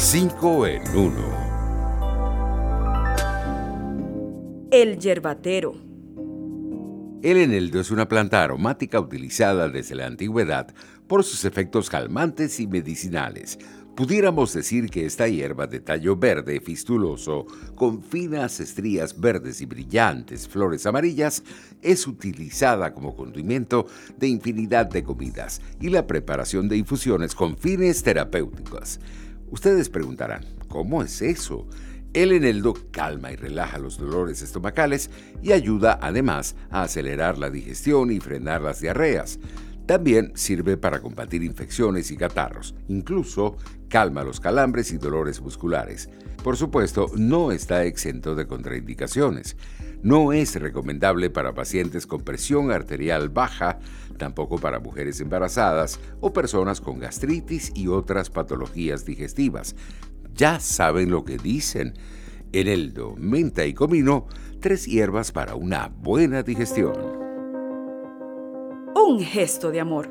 5 en 1. El yerbatero. El eneldo es una planta aromática utilizada desde la antigüedad por sus efectos calmantes y medicinales. Pudiéramos decir que esta hierba de tallo verde fistuloso, con finas estrías verdes y brillantes flores amarillas, es utilizada como condimento de infinidad de comidas y la preparación de infusiones con fines terapéuticos. Ustedes preguntarán, ¿cómo es eso? El eneldo calma y relaja los dolores estomacales y ayuda además a acelerar la digestión y frenar las diarreas. También sirve para combatir infecciones y catarros. Incluso calma los calambres y dolores musculares. Por supuesto, no está exento de contraindicaciones. No es recomendable para pacientes con presión arterial baja, tampoco para mujeres embarazadas o personas con gastritis y otras patologías digestivas ya saben lo que dicen. Eneldo, menta y comino, tres hierbas para una buena digestión. Un gesto de amor.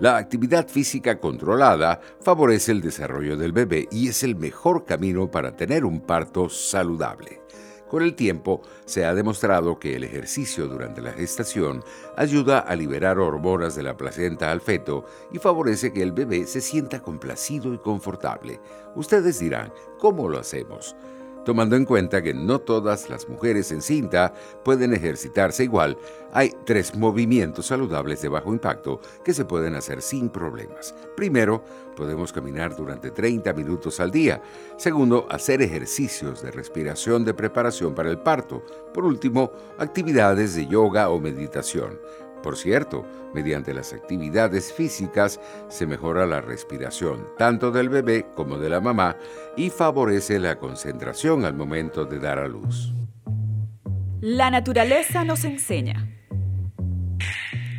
La actividad física controlada favorece el desarrollo del bebé y es el mejor camino para tener un parto saludable. Con el tiempo, se ha demostrado que el ejercicio durante la gestación ayuda a liberar hormonas de la placenta al feto y favorece que el bebé se sienta complacido y confortable. Ustedes dirán, ¿cómo lo hacemos? Tomando en cuenta que no todas las mujeres en cinta pueden ejercitarse igual, hay tres movimientos saludables de bajo impacto que se pueden hacer sin problemas. Primero, podemos caminar durante 30 minutos al día. Segundo, hacer ejercicios de respiración de preparación para el parto. Por último, actividades de yoga o meditación. Por cierto, mediante las actividades físicas se mejora la respiración tanto del bebé como de la mamá y favorece la concentración al momento de dar a luz. La naturaleza nos enseña.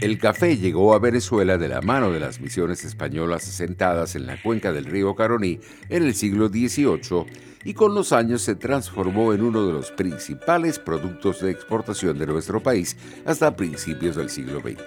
El café llegó a Venezuela de la mano de las misiones españolas asentadas en la cuenca del río Caroní en el siglo XVIII y con los años se transformó en uno de los principales productos de exportación de nuestro país hasta principios del siglo XX.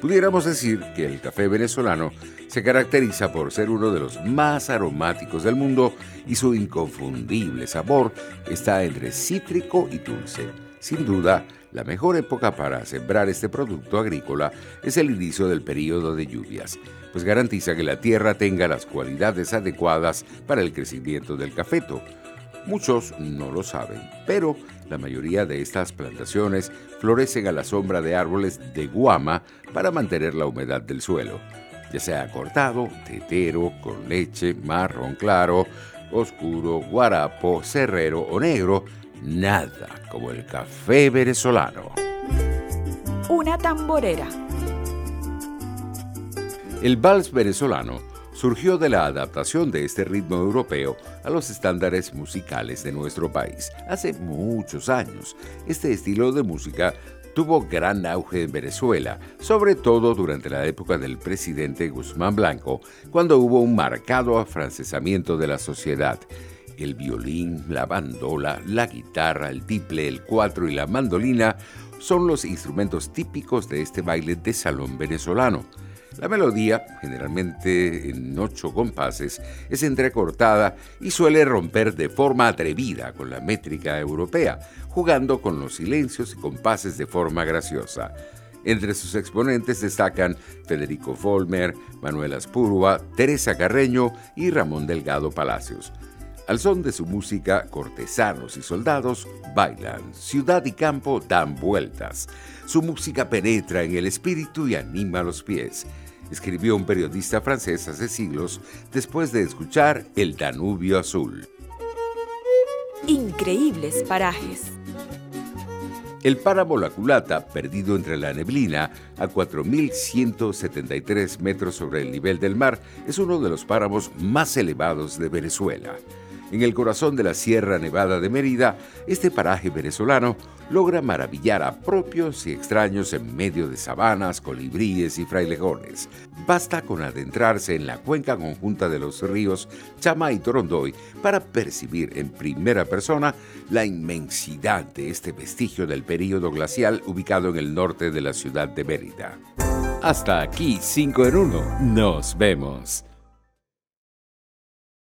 Pudiéramos decir que el café venezolano se caracteriza por ser uno de los más aromáticos del mundo y su inconfundible sabor está entre cítrico y dulce. Sin duda, la mejor época para sembrar este producto agrícola es el inicio del período de lluvias, pues garantiza que la tierra tenga las cualidades adecuadas para el crecimiento del cafeto. Muchos no lo saben, pero la mayoría de estas plantaciones florecen a la sombra de árboles de guama para mantener la humedad del suelo, ya sea cortado, tetero, con leche, marrón claro, oscuro, guarapo, cerrero o negro, nada como el café venezolano. Una tamborera. El vals venezolano surgió de la adaptación de este ritmo europeo a los estándares musicales de nuestro país hace muchos años. Este estilo de música tuvo gran auge en Venezuela, sobre todo durante la época del presidente Guzmán Blanco, cuando hubo un marcado afrancesamiento de la sociedad el violín, la bandola, la guitarra, el tiple, el cuatro y la mandolina son los instrumentos típicos de este baile de salón venezolano. La melodía, generalmente en ocho compases, es entrecortada y suele romper de forma atrevida con la métrica europea, jugando con los silencios y compases de forma graciosa. Entre sus exponentes destacan Federico Volmer, Manuel Aspurua, Teresa Carreño y Ramón Delgado Palacios. Al son de su música, cortesanos y soldados bailan, ciudad y campo dan vueltas. Su música penetra en el espíritu y anima los pies. Escribió un periodista francés hace siglos después de escuchar El Danubio Azul. Increíbles parajes. El páramo La Culata, perdido entre la neblina a 4.173 metros sobre el nivel del mar, es uno de los páramos más elevados de Venezuela. En el corazón de la Sierra Nevada de Mérida, este paraje venezolano logra maravillar a propios y extraños en medio de sabanas, colibríes y frailejones. Basta con adentrarse en la cuenca conjunta de los ríos Chama y Torondoy para percibir en primera persona la inmensidad de este vestigio del período glacial ubicado en el norte de la ciudad de Mérida. Hasta aquí 5 en 1. Nos vemos.